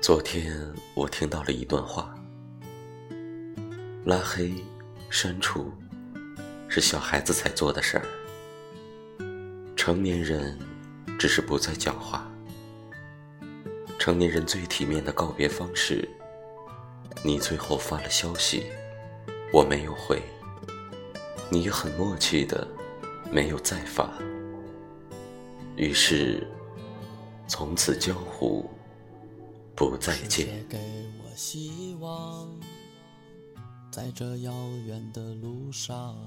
昨天我听到了一段话：拉黑、删除，是小孩子才做的事儿。成年人只是不再讲话。成年人最体面的告别方式，你最后发了消息，我没有回，你很默契的没有再发。于是，从此江湖不再见。给我希望，在这遥远的路上。